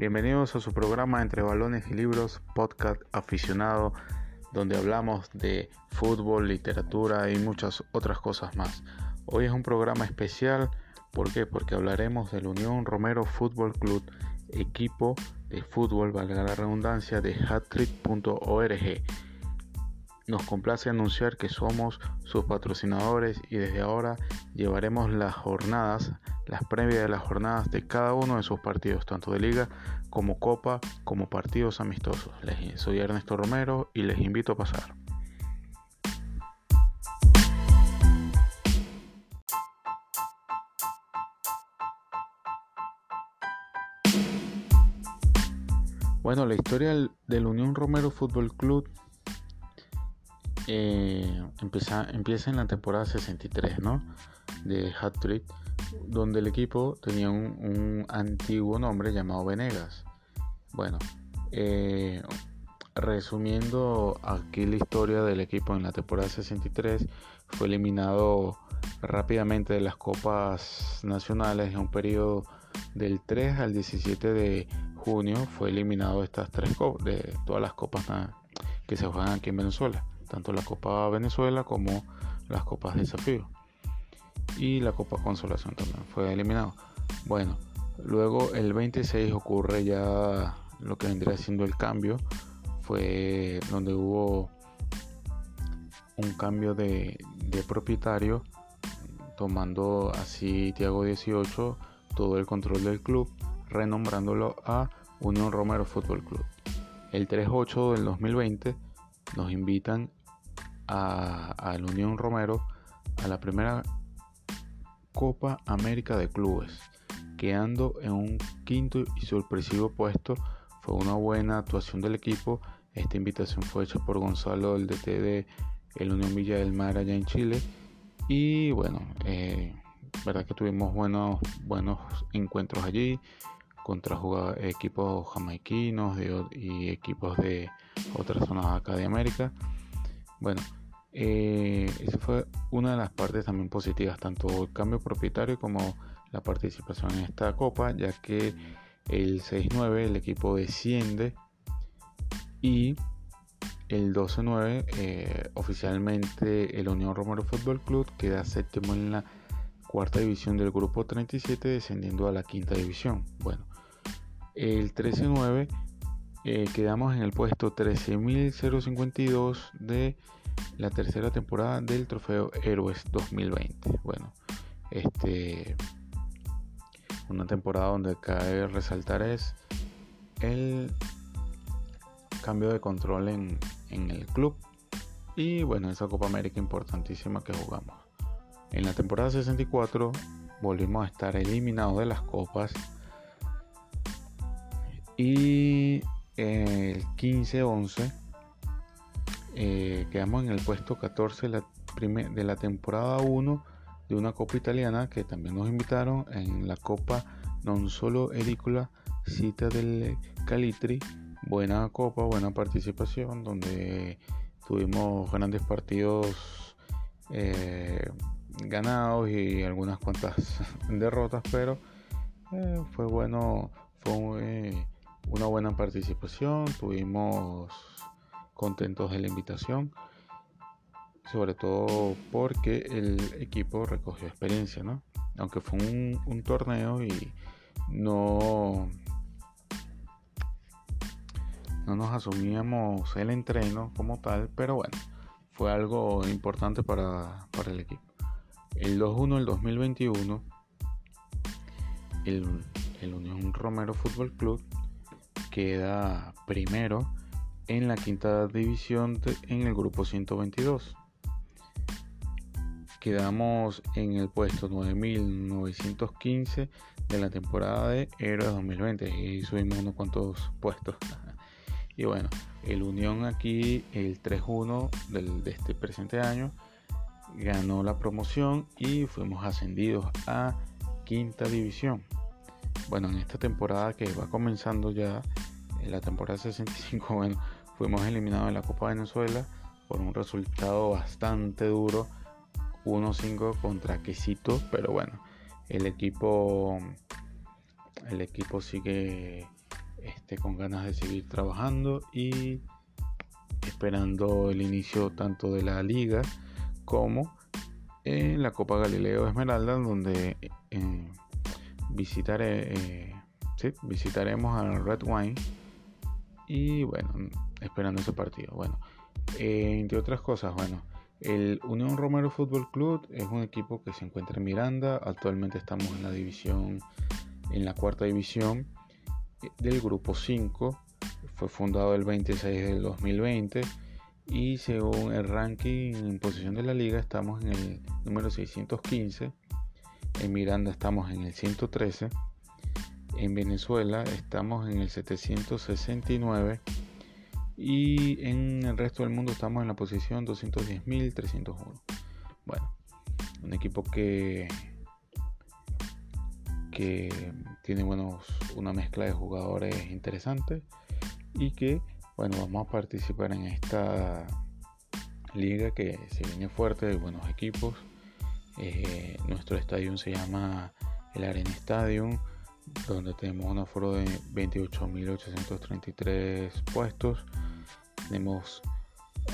Bienvenidos a su programa Entre Balones y Libros, podcast aficionado, donde hablamos de fútbol, literatura y muchas otras cosas más. Hoy es un programa especial, ¿por qué? Porque hablaremos del Unión Romero Fútbol Club, equipo de fútbol, valga la redundancia, de hattrick.org. Nos complace anunciar que somos sus patrocinadores y desde ahora llevaremos las jornadas las previas de las jornadas de cada uno de sus partidos, tanto de liga como copa, como partidos amistosos. Les, soy Ernesto Romero y les invito a pasar. Bueno, la historia del Unión Romero Fútbol Club eh, empieza, empieza en la temporada 63, ¿no? De Hat Trick donde el equipo tenía un, antiguo nombre llamado Venegas. Bueno, eh, resumiendo aquí la historia del equipo en la temporada 63, fue eliminado rápidamente de las copas nacionales en un periodo del 3 al 17 de junio. Fue eliminado de estas tres copas, de todas las copas que se juegan aquí en Venezuela, tanto la Copa Venezuela como las copas de desafío y la Copa Consolación también fue eliminado. Bueno, luego el 26 ocurre ya lo que vendría siendo el cambio, fue donde hubo un cambio de, propietario, tomando así Tiago 18 todo el control del club, renombrándolo a Unión Romero Fútbol Club. El 3-8 del 2020 nos invitan a, la Unión Romero a la primera Copa América de Clubes, quedando en un quinto y sorpresivo puesto. Fue una buena actuación del equipo. Esta invitación fue hecha por Gonzalo, el DT de el Unión Villa del Mar allá en Chile. Y bueno, eh, verdad que tuvimos buenos, buenos encuentros allí contra equipos jamaiquinos y equipos de otras zonas acá de América. Bueno, eh, esa fue una de las partes también positivas, tanto el cambio propietario como la participación en esta copa, ya que el 6-9 el equipo desciende y el 12-9 eh, oficialmente el Unión Romero Fútbol Club queda séptimo en la cuarta división del grupo 37 descendiendo a la quinta división. Bueno, el 13-9 eh, quedamos en el puesto 13.052 de la tercera temporada del Trofeo Héroes 2020. Bueno, este una temporada donde cabe resaltar es el cambio de control en, en el club y bueno, esa Copa América importantísima que jugamos. En la temporada 64 volvimos a estar eliminados de las copas y el 15-11 eh, quedamos en el puesto 14 de la temporada 1 de una copa italiana que también nos invitaron en la copa non solo edicola cita del Calitri. Buena copa buena participación donde tuvimos grandes partidos eh, ganados y algunas cuantas derrotas pero eh, fue bueno fue una buena participación. Tuvimos contentos de la invitación, sobre todo porque el equipo recogió experiencia, ¿no? Aunque fue un, torneo y no, no nos asumíamos el entreno como tal, pero bueno, fue algo importante para, el equipo. El 2-1 del 2021, el, el Unión Romero Fútbol Club queda primero en la quinta división en el grupo 122. Quedamos en el puesto 9915 de la temporada de Héroes 2020 y subimos unos cuantos puestos. y bueno, el Unión aquí, el 3-1 de este presente año, ganó la promoción y fuimos ascendidos a quinta división. Bueno, en esta temporada que va comenzando ya, en la temporada 65, bueno, Fuimos eliminados en la Copa Venezuela por un resultado bastante duro, 1-5 contra Quesito, pero bueno, el equipo el equipo sigue este, con ganas de seguir trabajando y esperando el inicio tanto de la liga como en la Copa Galileo Esmeralda donde eh, visitaré, eh, visitaremos al Red Wine y bueno, esperando ese partido. Bueno, entre otras cosas, bueno, el Unión Romero Fútbol Club es un equipo que se encuentra en Miranda. Actualmente estamos en la división, en la cuarta división del grupo 5. Fue fundado el 26 del 2020 y según el ranking en posición de la liga estamos en el número 615. En Miranda estamos en el 113. En Venezuela estamos en el 769 y en el resto del mundo estamos en la posición 210.301. Bueno, un equipo que, que tiene buenos, una mezcla de jugadores interesantes y que bueno, vamos a participar en esta liga que se viene fuerte de buenos equipos. Eh, nuestro estadio se llama el Arena Stadium, donde tenemos un aforo de 28.833 puestos tenemos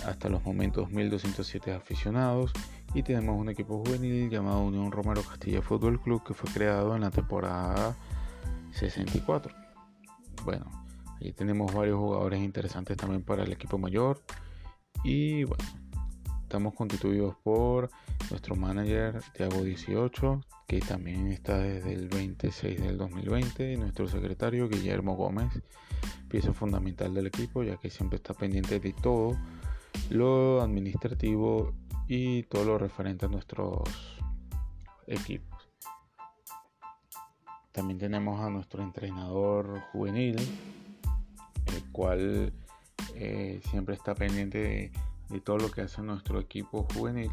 hasta los momentos 1207 aficionados y tenemos un equipo juvenil llamado Unión Romero Castilla Fútbol Club que fue creado en la temporada 64. Bueno, ahí tenemos varios jugadores interesantes también para el equipo mayor y bueno, estamos constituidos por nuestro manager Tiago 18 que también está desde el 26 del 2020 y nuestro secretario Guillermo Gómez pieza fundamental del equipo, ya que siempre está pendiente de todo lo administrativo y todo lo referente a nuestros equipos. También tenemos a nuestro entrenador juvenil, el cual eh, siempre está pendiente de, de todo lo que hace nuestro equipo juvenil.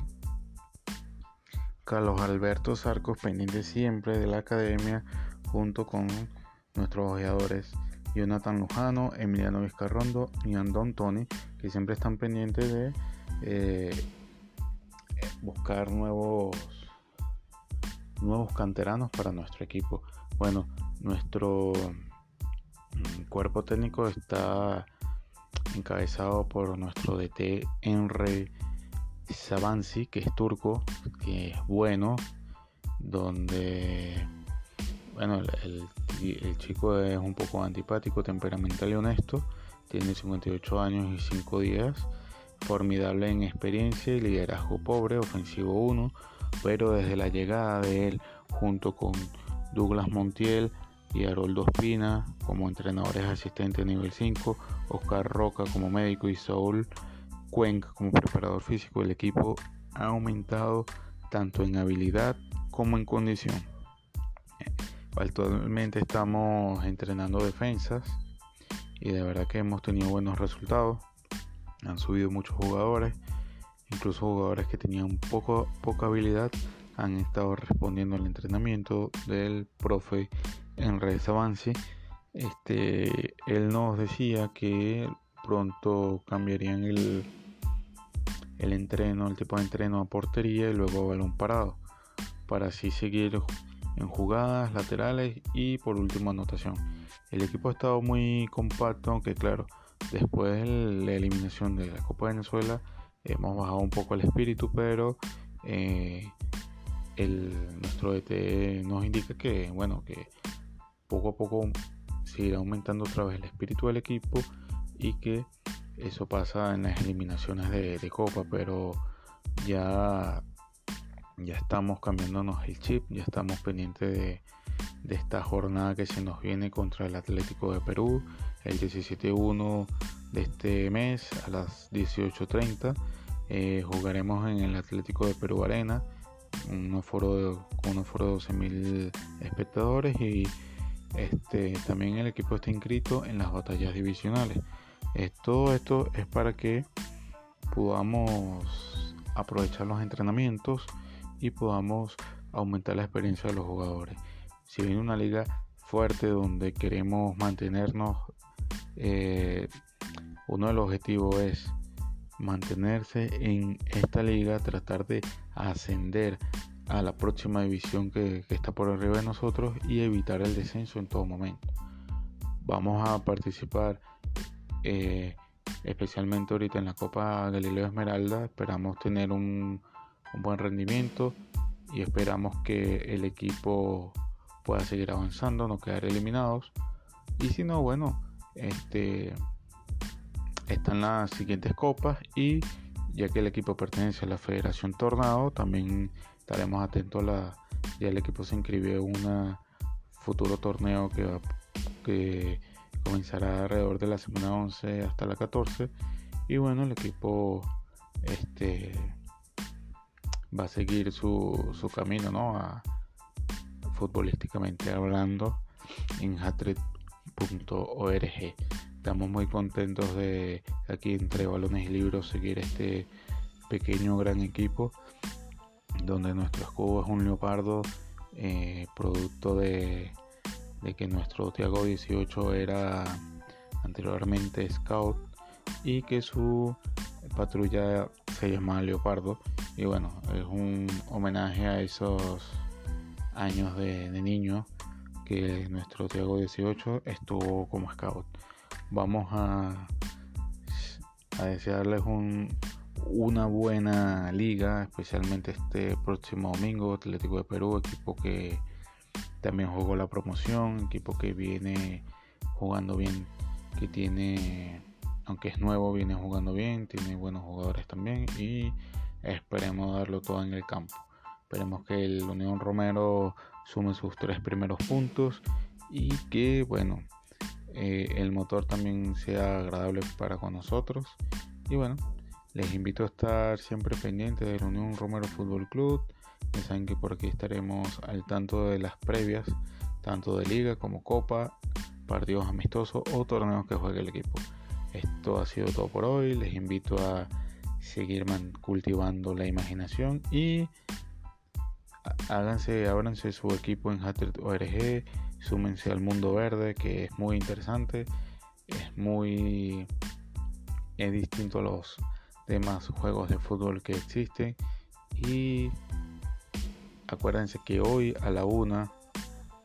Carlos Alberto Sarcos pendiente siempre de la academia junto con nuestros ojeadores Jonathan Lujano, Emiliano Vizcarrondo y Andón Tony, que siempre están pendientes de eh, buscar nuevos, nuevos canteranos para nuestro equipo. Bueno, nuestro mm, cuerpo técnico está encabezado por nuestro DT Enre Sabansi, que es turco, que es bueno, donde bueno, el, chico es un poco antipático, temperamental y honesto. Tiene 58 años y 5 días. Formidable en experiencia y liderazgo pobre, ofensivo 1. Pero desde la llegada de él, junto con Douglas Montiel y Haroldo Espina como entrenadores asistentes nivel 5, Oscar Roca como médico y Saúl Cuenca como preparador físico, el equipo ha aumentado tanto en habilidad como en condición. Actualmente estamos entrenando defensas y de verdad que hemos tenido buenos resultados. Han subido muchos jugadores, incluso jugadores que tenían poco, poca habilidad han estado respondiendo al entrenamiento del profe Enrique Avanci. Este, él nos decía que pronto cambiarían el, el entreno, el tipo de entreno a portería y luego a balón parado para así seguir en jugadas laterales y por último anotación. El equipo ha estado muy compacto, aunque claro, después de la eliminación de la Copa de Venezuela hemos bajado un poco el espíritu, pero eh, el, nuestro DT nos indica que bueno que poco a poco seguirá aumentando otra vez el espíritu del equipo y que eso pasa en las eliminaciones de, de Copa, pero ya ya estamos cambiándonos el chip, ya estamos pendientes de, esta jornada que se nos viene contra el Atlético de Perú el 17-1 de este mes a las 18.30. Eh, jugaremos en el Atlético de Perú Arena un aforo con un aforo de 12.000 espectadores y este, también el equipo está inscrito en las batallas divisionales. Todo esto es para que podamos aprovechar los entrenamientos y podamos aumentar la experiencia de los jugadores. Si viene una liga fuerte donde queremos mantenernos, eh, uno de los objetivos es mantenerse en esta liga, tratar de ascender a la próxima división que, está por arriba de nosotros y evitar el descenso en todo momento. vamos a participar eh, especialmente ahorita en la Copa Galileo Esmeralda. Esperamos tener un, un buen rendimiento y esperamos que el equipo pueda seguir avanzando, no quedar eliminados. Y si no, bueno, este están las siguientes copas y ya que el equipo pertenece a la Federación Tornado, también estaremos atentos a la ya el equipo se inscribió en un futuro torneo que, que comenzará alrededor de la semana 11 hasta la 14 y bueno, el equipo este va a seguir su, su camino, ¿no? A, futbolísticamente hablando en hatred.org. Estamos muy contentos de aquí entre balones y libros seguir este pequeño gran equipo donde nuestro escudo es un leopardo eh, producto de, que nuestro Tiago 18 era anteriormente scout y que su patrulla se llama leopardo y bueno es un homenaje a esos años de, niño que nuestro Tiago 18 estuvo como scout. Vamos a, a desearles un, una buena liga, especialmente este próximo domingo, Atlético de Perú, equipo que también jugó la promoción, equipo que viene jugando bien, que tiene, aunque es nuevo, viene jugando bien, tiene buenos jugadores también y esperemos darlo todo en el campo. Esperemos que el Unión Romero sume sus tres primeros puntos y que, bueno, eh, el motor también sea agradable para con nosotros. Y bueno, les invito a estar siempre pendientes del Unión Romero Fútbol Club. Ya saben que por aquí estaremos al tanto de las previas, tanto de liga como copa, partidos amistosos o torneos que juegue el equipo. Esto ha sido todo por hoy. Les invito a seguir cultivando la imaginación y háganse, ábranse su equipo en Hatter.org, súmense al mundo verde que es muy interesante, es muy es distinto a los demás juegos de fútbol que existen y acuérdense que hoy a la una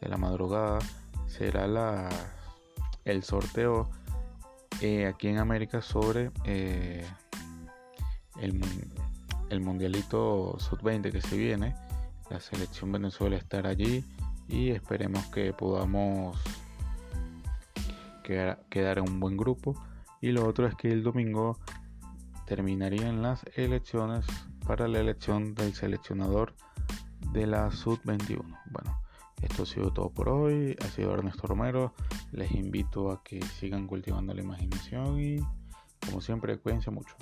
de la madrugada será el sorteo eh, aquí en América sobre eh, el, el mundialito sub-20 que se viene la selección Venezuela estará allí y esperemos que podamos quedar, quedar en un buen grupo. Y lo otro es que el domingo terminarían las elecciones para la elección del seleccionador de la Sub-21. Bueno, esto ha sido todo por hoy. Ha sido Ernesto Romero. Les invito a que sigan cultivando la imaginación y como siempre cuídense mucho.